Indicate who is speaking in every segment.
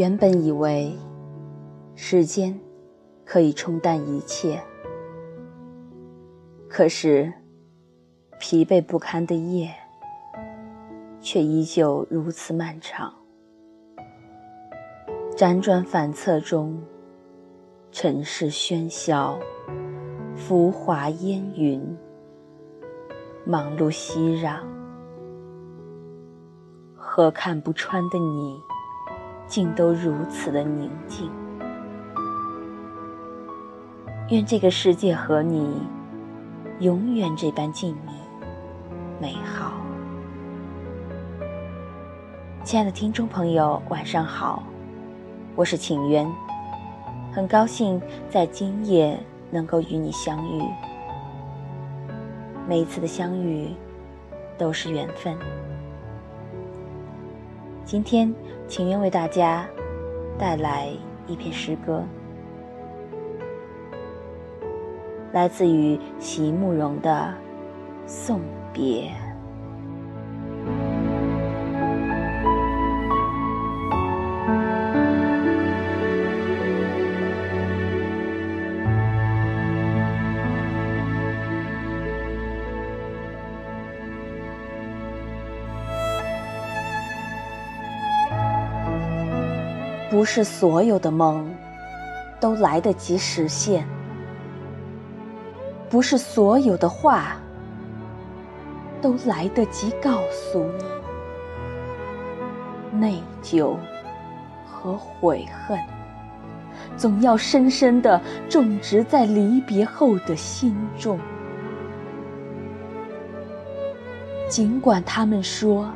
Speaker 1: 原本以为时间可以冲淡一切，可是疲惫不堪的夜却依旧如此漫长。辗转反侧中，尘世喧嚣，浮华烟云，忙碌熙攘，和看不穿的你。竟都如此的宁静。愿这个世界和你永远这般静谧、美好。亲爱的听众朋友，晚上好，我是请渊，很高兴在今夜能够与你相遇。每一次的相遇都是缘分。今天，情愿为大家带来一篇诗歌，来自于席慕容的《送别》。不是所有的梦都来得及实现，不是所有的话都来得及告诉你。内疚和悔恨，总要深深的种植在离别后的心中。尽管他们说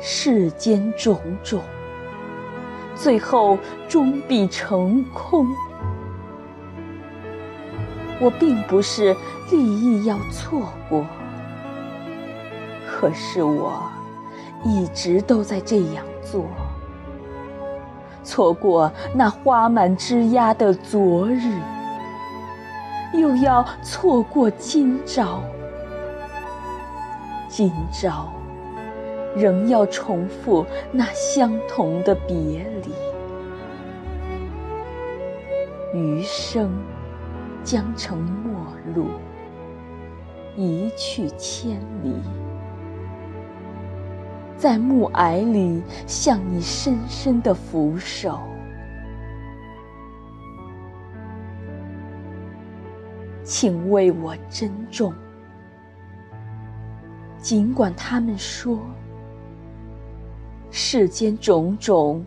Speaker 1: 世间种种。最后终必成空。我并不是立意要错过，可是我一直都在这样做。错过那花满枝桠的昨日，又要错过今朝。今朝。仍要重复那相同的别离，余生将成陌路，一去千里，在暮霭里向你深深的俯首，请为我珍重，尽管他们说。世间种种，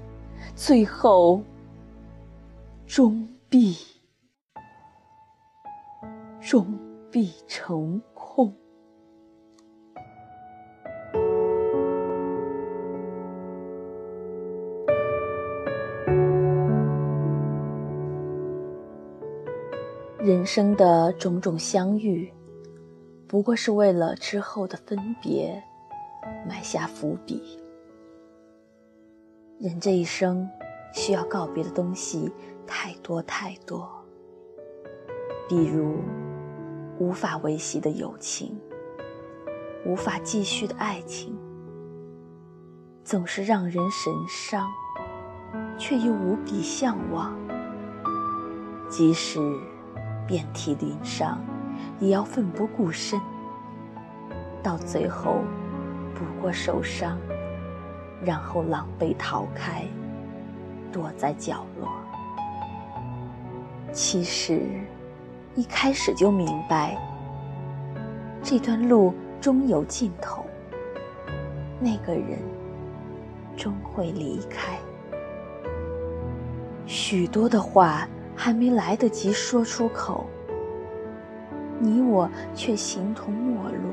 Speaker 1: 最后终必终必成空。人生的种种相遇，不过是为了之后的分别埋下伏笔。人这一生需要告别的东西太多太多，比如无法维系的友情，无法继续的爱情，总是让人神伤，却又无比向往。即使遍体鳞伤，也要奋不顾身，到最后不过受伤。然后狼狈逃开，躲在角落。其实，一开始就明白，这段路终有尽头。那个人终会离开。许多的话还没来得及说出口，你我却形同陌路。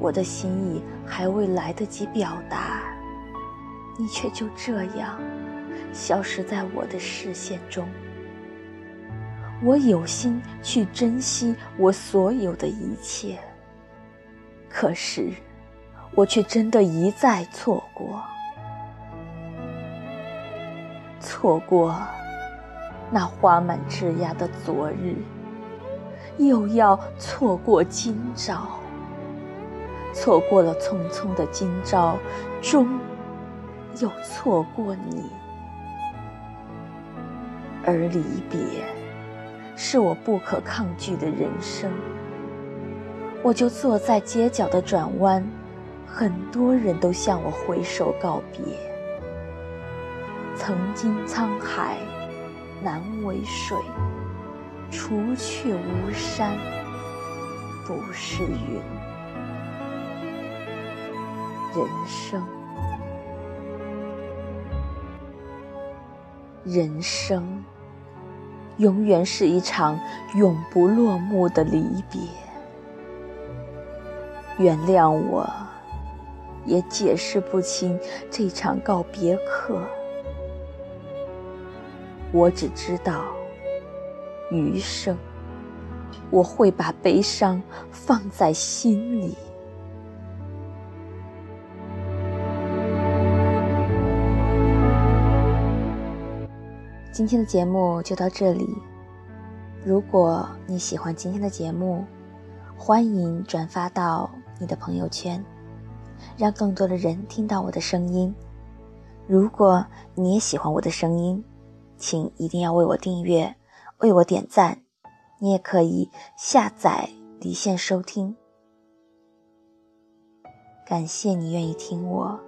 Speaker 1: 我的心意还未来得及表达，你却就这样消失在我的视线中。我有心去珍惜我所有的一切，可是我却真的一再错过，错过那花满枝桠的昨日，又要错过今朝。错过了匆匆的今朝，终又错过你，而离别是我不可抗拒的人生。我就坐在街角的转弯，很多人都向我挥手告别。曾经沧海难为水，除却巫山不是云。人生，人生，永远是一场永不落幕的离别。原谅我，也解释不清这场告别课。我只知道，余生我会把悲伤放在心里。今天的节目就到这里。如果你喜欢今天的节目，欢迎转发到。你的朋友圈，让更多的人听到我的声音。如果你也喜欢我的声音，请一定要为我订阅，为我点赞。你也可以下载离线收听。感谢你愿意听我，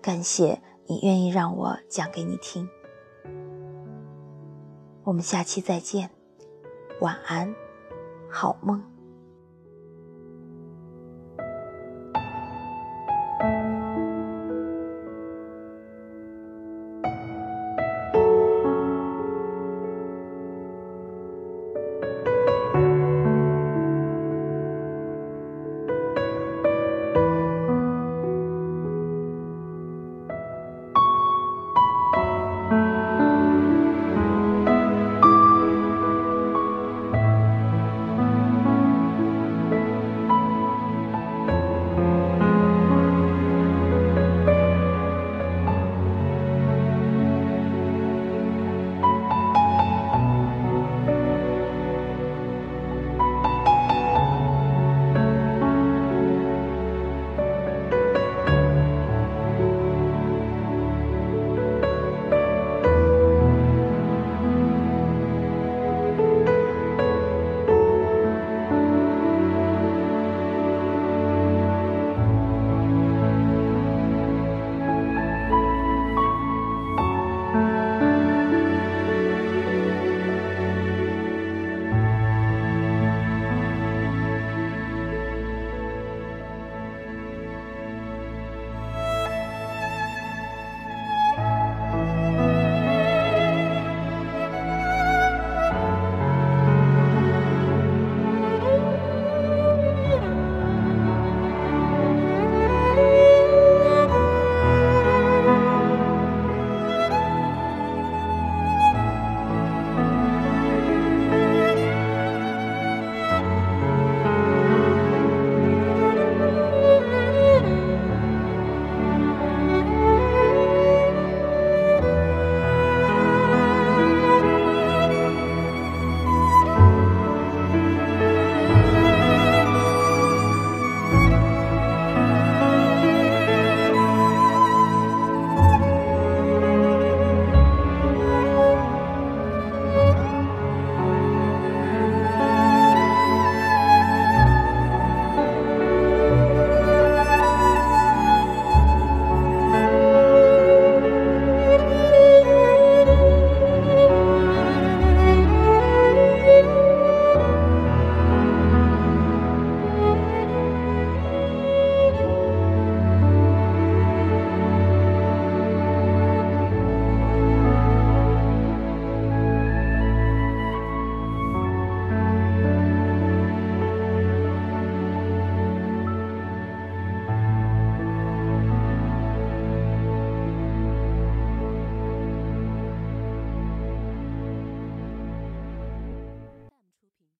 Speaker 1: 感谢你愿意让我讲给你听。我们下期再见，晚安，好梦。